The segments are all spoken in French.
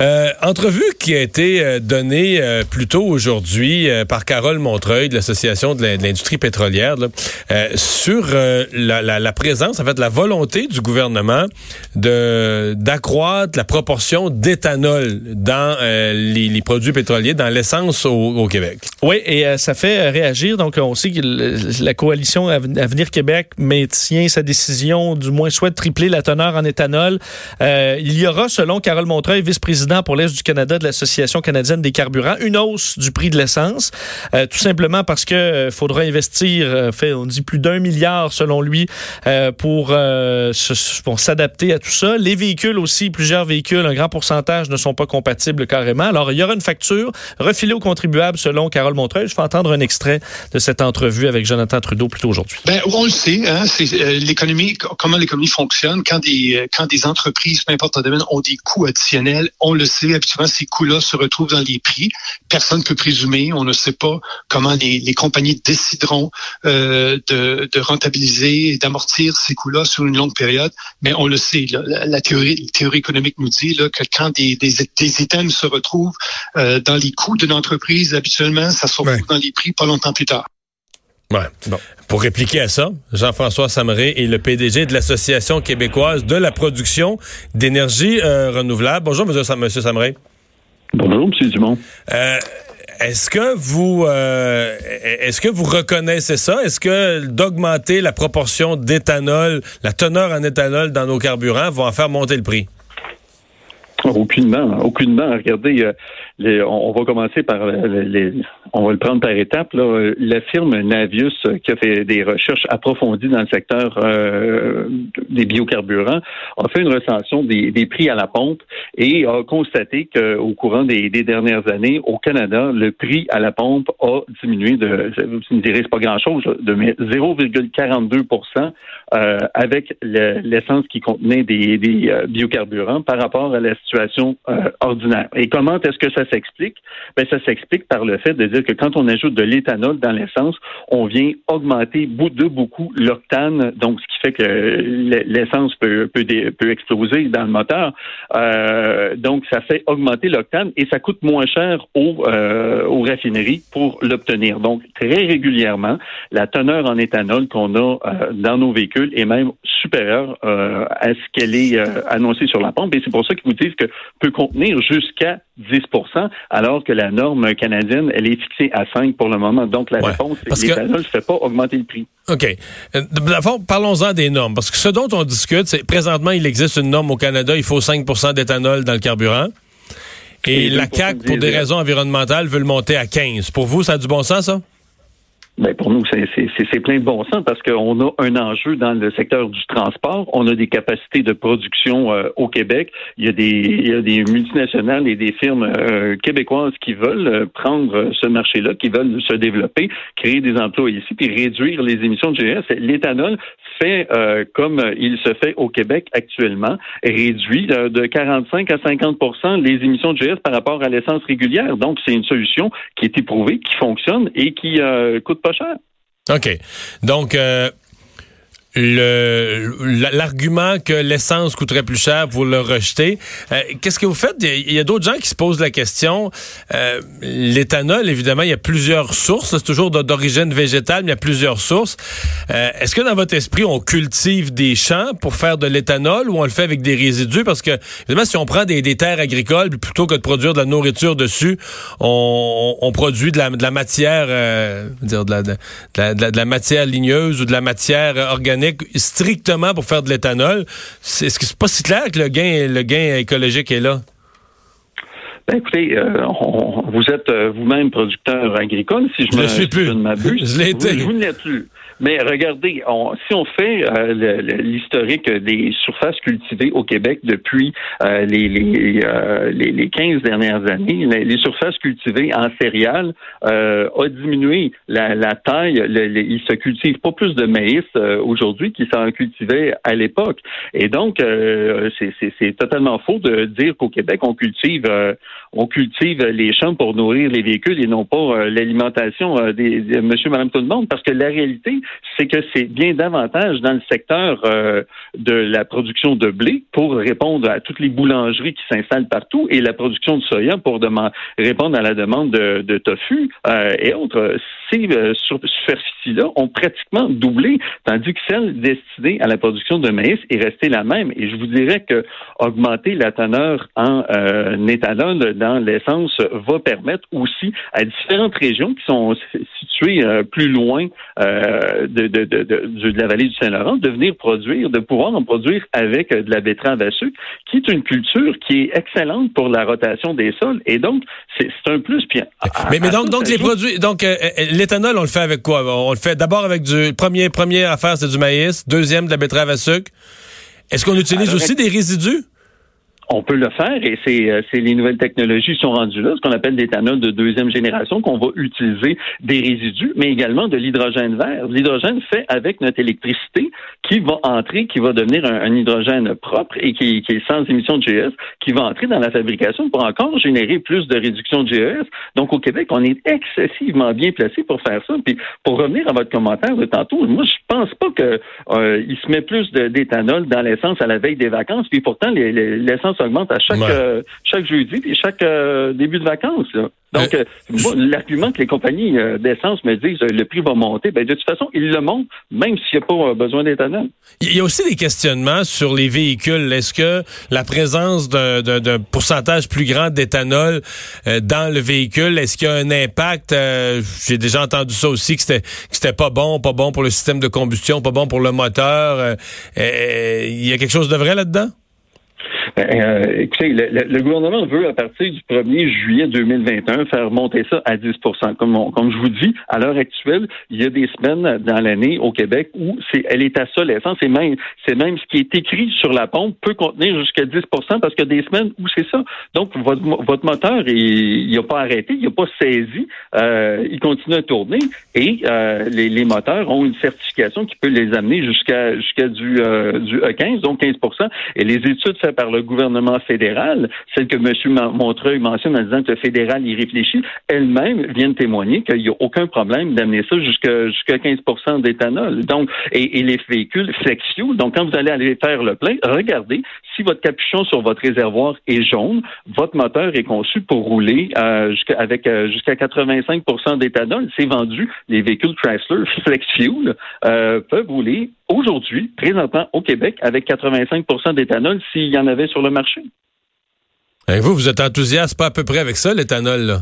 Euh, entrevue qui a été euh, donnée euh, plus tôt aujourd'hui euh, par Carole Montreuil de l'Association de l'industrie pétrolière là, sur la, la, la, présence, en fait, la volonté du gouvernement de d'accroître la proportion d'éthanol dans les, les, produits pétroliers, dans l'essence au, au, Québec. Oui, et ça fait réagir. Donc, on sait que la coalition Avenir Québec maintient sa décision, du moins souhaite tripler la teneur en éthanol. il y aura, selon Carole Montreuil, vice-président pour l'Est du Canada de l'Association canadienne des carburants, une hausse du prix de l'essence, euh, tout simplement parce que euh, faudra investir, euh, on dit plus d'un milliard selon lui, pour, s'adapter à tout ça. Les véhicules aussi, plusieurs véhicules, un grand pourcentage ne sont pas compatibles carrément. Alors, il y aura une facture refilée aux contribuables selon Carole Montreuil. Je vais entendre un extrait de cette entrevue avec Jonathan Trudeau plus tôt aujourd'hui. Ben, on le sait, hein, c'est l'économie, comment l'économie fonctionne quand des, quand des entreprises, peu importe le domaine, ont des coûts additionnels on le sait, habituellement, ces coûts-là se retrouvent dans les prix. Personne ne peut présumer. On ne sait pas comment les, compagnies décideront euh, de, rentabiliser et d'amortir ces coûts-là sur une longue période. Mais on le sait, la, théorie, théorie économique nous dit là, que quand des, des, items se retrouvent euh, dans les coûts d'une entreprise, habituellement, ça se retrouve dans les prix pas longtemps plus tard. Ouais. Bon. Pour répliquer à ça, Jean-François Samré est le PDG de l'Association québécoise de la production d'énergie euh, renouvelable. Bonjour, Monsieur, Samré. Bonjour, M. Dumont. Euh, est-ce que vous euh, est-ce que vous reconnaissez ça? Est-ce que d'augmenter la proportion d'éthanol, la teneur en éthanol dans nos carburants va en faire monter le prix? Aucunement, aucunement. Regardez, euh, on, va commencer par les, on va le prendre par étapes. La firme Navius, euh, qui a fait des recherches approfondies dans le secteur euh, des biocarburants, a fait une recension des, prix à la pompe et a constaté qu'au courant des, dernières années, au Canada, le prix à la pompe a diminué de, vous me direz, pas grand-chose, de 0,42% euh, avec l'essence qui contenait des, biocarburants par rapport à la situation ordinaire. Et comment est-ce que ça s'explique? Ben, ça s'explique par le fait de dire que quand on ajoute de l'éthanol dans l'essence, on vient augmenter de beaucoup l'octane, donc ce qui fait que l'essence peut, peut, peut, exploser dans le moteur. Euh, donc, ça fait augmenter l'octane et ça coûte moins cher aux, euh, aux raffineries pour l'obtenir. Donc, très régulièrement, la teneur en éthanol qu'on a euh, dans nos véhicules est même supérieure euh, à ce qu'elle est euh, annoncée sur la pompe. Et c'est pour ça qu'ils vous disent que peut contenir jusqu'à 10% alors que la norme canadienne, elle est fixée à 5 pour le moment. Donc, la réponse, c'est que l'éthanol ne fait pas augmenter le prix. OK. Euh, parlons-en des normes. Parce que ce dont on discute, c'est présentement, il existe une norme au Canada, il faut 5% d'éthanol dans le carburant. Et, la CAQ, pour des raisons environnementales, veut le monter à 15. Pour vous, ça a du bon sens, ça? Ben pour nous, c'est plein de bon sens parce qu'on a un enjeu dans le secteur du transport. On a des capacités de production euh, au Québec. Il y, a des, il y a des multinationales et des firmes euh, québécoises qui veulent euh, prendre ce marché-là, qui veulent se développer, créer des emplois ici, puis réduire les émissions de GS. L'éthanol fait comme il se fait au Québec actuellement, réduit de 45 à 50% les émissions de GS par rapport à l'essence régulière. Donc, c'est une solution qui est éprouvée, qui fonctionne et qui coûte pas OK. Donc, euh, l'argument que l'essence coûterait plus cher, vous le rejetez. Euh, qu'est-ce que vous faites? Il y a, d'autres gens qui se posent la question. Euh, l'éthanol, évidemment, il y a plusieurs sources. C'est toujours d'origine végétale, mais il y a plusieurs sources. Euh, est-ce que dans votre esprit, on cultive des champs pour faire de l'éthanol ou on le fait avec des résidus? Parce que, évidemment, si on prend des, terres agricoles, plutôt que de produire de la nourriture dessus, on, produit de la, de la matière, dire de la, de, de la matière ligneuse ou de la matière organique strictement pour faire de l'éthanol, est-ce que c'est pas si clair que le gain, le gain écologique est là? Ben, écoutez, euh, vous êtes euh, vous-même producteur agricole, si je, suis plus. Je, l'ai été. Vous, ne plus. Mais regardez, si on fait euh, l'historique des surfaces cultivées au Québec depuis euh, les, les, euh, les, les, 15 dernières années, les, surfaces cultivées en céréales ont diminué. La, la taille, il se cultive pas plus de maïs aujourd'hui qu'il s'en cultivait à l'époque. Et donc, c'est totalement faux de dire qu'au Québec, on cultive on cultive les champs pour nourrir les véhicules et non pas l'alimentation des, monsieur, madame, tout le monde, parce que la réalité, c'est que c'est bien davantage dans le secteur euh, de la production de blé pour répondre à toutes les boulangeries qui s'installent partout et la production de soya pour répondre à la demande de, tofu euh, et autres. Ces euh, superficies-là ont pratiquement doublé, tandis que celle destinée à la production de maïs est restée la même. Et je vous dirais que augmenter la teneur en euh, éthanol dans l'essence va permettre aussi à différentes régions qui sont situées euh, plus loin euh, de, de, de, de, la vallée du Saint-Laurent de venir produire, de pouvoir en produire avec de la betterave à sucre, qui est une culture qui est excellente pour la rotation des sols. Et donc, c'est un plus. Puis mais, mais donc, donc les produits, donc l'éthanol, on le fait avec quoi? On le fait d'abord avec du premier, première affaire, c'est du maïs, deuxième de la betterave à sucre. Est-ce qu'on utilise aussi des résidus? On peut le faire et c'est euh, les nouvelles technologies sont rendues là, ce qu'on appelle l'éthanol de deuxième génération, qu'on va utiliser des résidus, mais également de l'hydrogène vert. L'hydrogène fait avec notre électricité qui va entrer, qui va devenir un, hydrogène propre et qui, qui, est sans émission de GES, qui va entrer dans la fabrication pour encore générer plus de réduction de GES. Donc au Québec, on est excessivement bien placé pour faire ça. Puis pour revenir à votre commentaire de tantôt, moi je pense pas que euh, il se met plus d'éthanol dans l'essence à la veille des vacances. Puis pourtant l'essence augmente à chaque, euh, chaque jeudi et chaque euh, début de vacances. Donc, euh, l'argument que les compagnies d'essence me disent le prix va monter, ben, de toute façon, ils le montent, même s'il n'y a pas besoin d'éthanol. Il y a aussi des questionnements sur les véhicules. Est-ce que la présence d'un pourcentage plus grand d'éthanol dans le véhicule, est-ce qu'il y a un impact? J'ai déjà entendu ça aussi, que c'était pas bon, pas bon pour le système de combustion, pas bon pour le moteur. Il y a quelque chose de vrai là-dedans? Ben, euh, écoutez, le, gouvernement veut, à partir du 1er juillet 2021, faire monter ça à 10 comme, comme je vous dis, à l'heure actuelle, il y a des semaines dans l'année au Québec où c'est, elle est à ça l'essence. C'est même, c'est même ce qui est écrit sur la pompe peut contenir jusqu'à 10 parce a des semaines où c'est ça. Donc, votre, votre moteur, il n'a pas arrêté, il n'a pas saisi, euh, il continue à tourner et euh, les, les, moteurs ont une certification qui peut les amener jusqu'à jusqu'à du, euh, du E15, donc 15 Et les études faites par le gouvernement fédéral, celle que M. Montreuil mentionne en disant que le fédéral y réfléchit, elle-même vient témoigner qu'il n'y a aucun problème d'amener ça jusqu'à jusqu'à 15% d'éthanol. Donc, et, les véhicules flex-fuel, donc quand vous allez aller faire le plein, regardez si votre capuchon sur votre réservoir est jaune, votre moteur est conçu pour rouler euh, avec euh, jusqu'à 85% d'éthanol. C'est vendu. Les véhicules Chrysler flex-fuel euh, peuvent rouler aujourd'hui, présentement au Québec, avec 85 d'éthanol s'il y en avait sur le marché. Et vous, vous êtes enthousiaste pas à peu près avec ça, l'éthanol, là?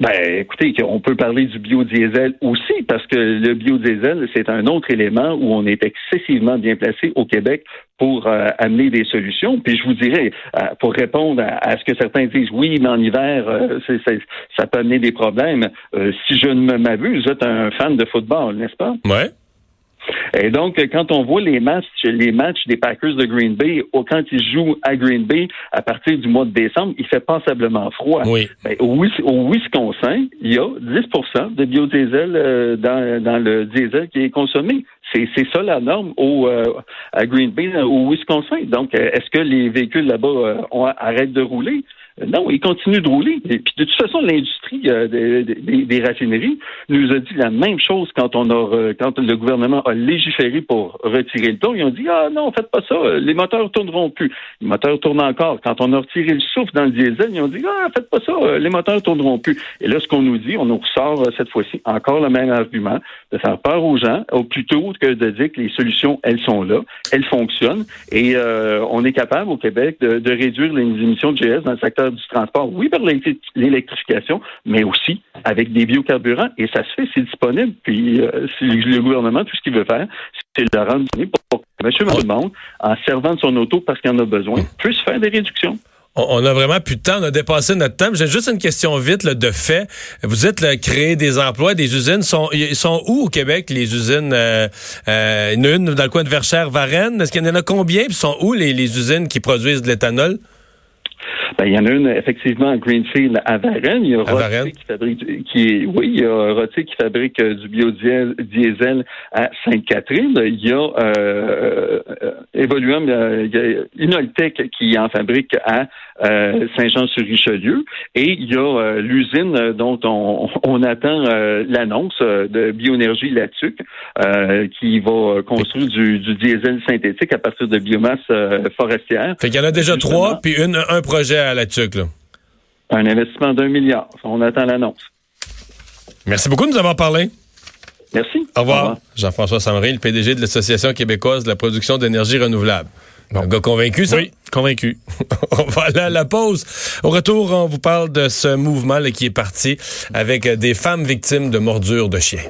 Ben, écoutez, on peut parler du biodiesel aussi, parce que le biodiesel, c'est un autre élément où on est excessivement bien placé au Québec pour euh, amener des solutions. Puis je vous dirais, euh, pour répondre à, ce que certains disent, oui, mais en hiver, euh, ça peut amener des problèmes. si je ne m'abuse, vous êtes un fan de football, n'est-ce pas? Ouais. Et donc, quand on voit les matchs, les matchs des Packers de Green Bay, quand ils jouent à Green Bay à partir du mois de décembre, il fait passablement froid. Oui. Ben, au, Wisconsin, il y a 10 de biodiesel euh, dans, dans le diesel qui est consommé. C'est ça la norme au, euh, à Green Bay, au Wisconsin. Donc, euh, est-ce que les véhicules là-bas arrêtent de rouler? Non, il continue de rouler. Et puis de toute façon, l'industrie euh, des, raffineries nous a dit la même chose quand on a euh, quand le gouvernement a légiféré pour retirer le ton. Ils ont dit ah non, faites pas ça, les moteurs tourneront plus. Les moteurs tournent encore. Quand on a retiré le souffle dans le diesel, ils ont dit ah faites pas ça, les moteurs tourneront plus. Et là, ce qu'on nous dit, on nous ressort euh, cette fois-ci encore le même argument de faire peur aux gens, au plutôt que de dire que les solutions elles sont là, elles fonctionnent et on est capable au Québec de, de réduire les émissions de GS dans le secteur du transport, oui, par l'électrification, mais aussi avec des biocarburants. Et ça se fait, c'est disponible. Puis euh, le gouvernement, tout ce qu'il veut faire, c'est le rendre pour que monsieur tout en servant de son auto parce qu'il en a besoin, puisse faire des réductions. On a vraiment plus de temps, on a dépassé notre temps. J'ai juste une question vite de fait. Vous êtes là, créer des emplois, des usines. Sont, ils sont où au Québec, les usines? Euh, euh, une, dans le coin de Verchères, Varennes? Est-ce qu'il y en a combien? Puis sont où les usines qui produisent de l'éthanol? Ben, il y en a une effectivement à Greenfield à Varennes. Il y a qui fabrique qui oui, il y a Rottier qui fabrique euh, du biodiesel à Sainte-Catherine. Il y a euh, euh Evoluum, il y a Inoltech qui en fabrique à euh, Saint-Jean-sur-Richelieu. Et il y a l'usine dont on, on attend l'annonce de Bioénergie Latuc qui va construire du, du, diesel synthétique à partir de biomasse forestière. Fait qu'il y en a déjà trois, puis une, un projet à la TUC, là? Un investissement d'un milliard. On attend l'annonce. Merci beaucoup de nous avoir parlé. Merci. Au revoir. Jean-François Samry, le PDG de l'Association québécoise de la production d'énergie renouvelable. Un gars convaincu, ça? Oui, convaincu. on va aller à la pause. Au retour, on vous parle de ce mouvement là, qui est parti avec des femmes victimes de mordures de chiens.